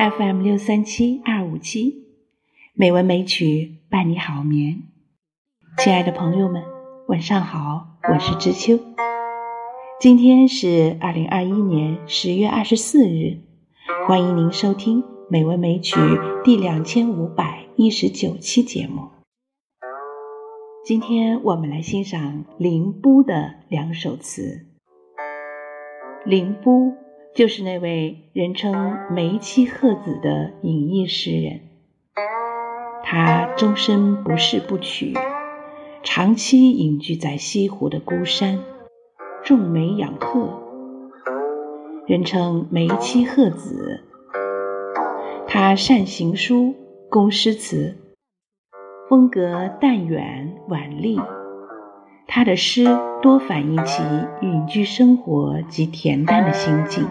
FM 六三七二五七，美文美曲伴你好眠。亲爱的朋友们，晚上好，我是知秋。今天是二零二一年十月二十四日，欢迎您收听《美文美曲》第两千五百一十九期节目。今天我们来欣赏林逋的两首词。林逋。就是那位人称梅妻鹤子的隐逸诗人，他终身不仕不娶，长期隐居在西湖的孤山，种梅养鹤，人称梅妻鹤子。他善行书，工诗词，风格淡远婉丽。他的诗多反映其隐居生活及恬淡的心境。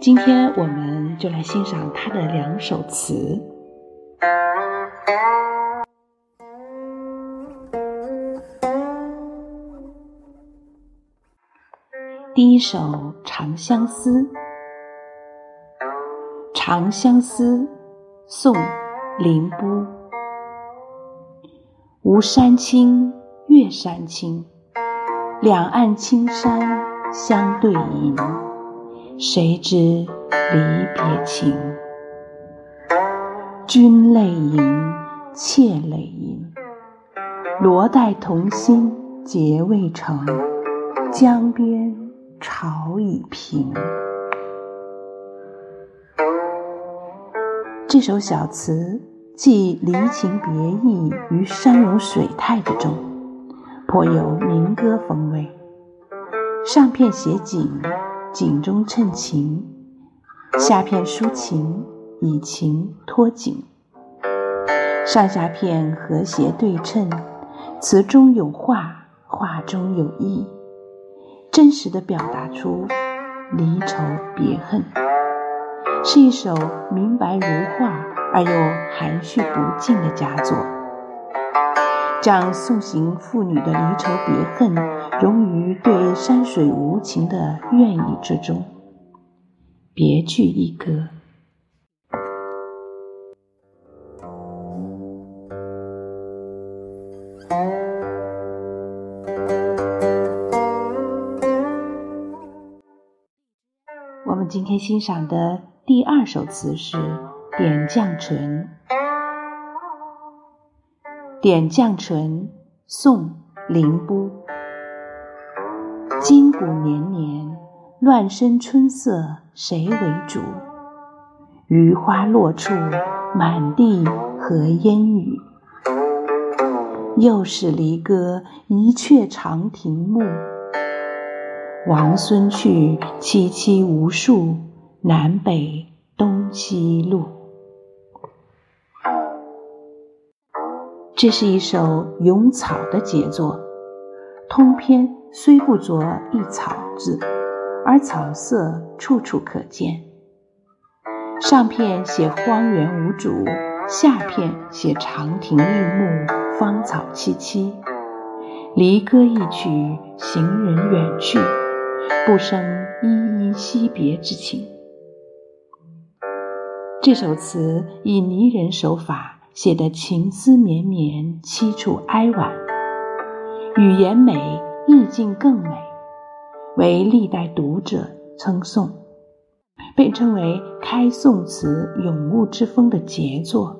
今天我们就来欣赏他的两首词。第一首《长相思》，《长相思》，宋·林逋。吴山青。月山青，两岸青山相对饮，谁知离别情？君泪盈，妾泪盈，罗带同心结未成，江边潮已平。这首小词既离情别意于山容水态之中。颇有民歌风味，上片写景，景中衬情；下片抒情，以情托景。上下片和谐对称，词中有画，画中有意，真实的表达出离愁别恨，是一首明白如画而又含蓄不尽的佳作。将送行妇女的离愁别恨融于对山水无情的怨意之中，别具一格。我们今天欣赏的第二首词是《点绛唇》。《点绛唇》宋·林逋。金谷年年，乱生春色谁为主？余花落处，满地何烟雨？又是离歌一阙长亭暮。王孙去，萋萋无数，南北东西路。这是一首咏草的杰作，通篇虽不着一草字，而草色处处可见。上片写荒原无主，下片写长亭玉木，芳草萋萋。离歌一曲，行人远去，不生依依惜别之情。这首词以拟人手法。写得情思绵绵，凄楚哀婉，语言美，意境更美，为历代读者称颂，被称为开宋词咏物之风的杰作。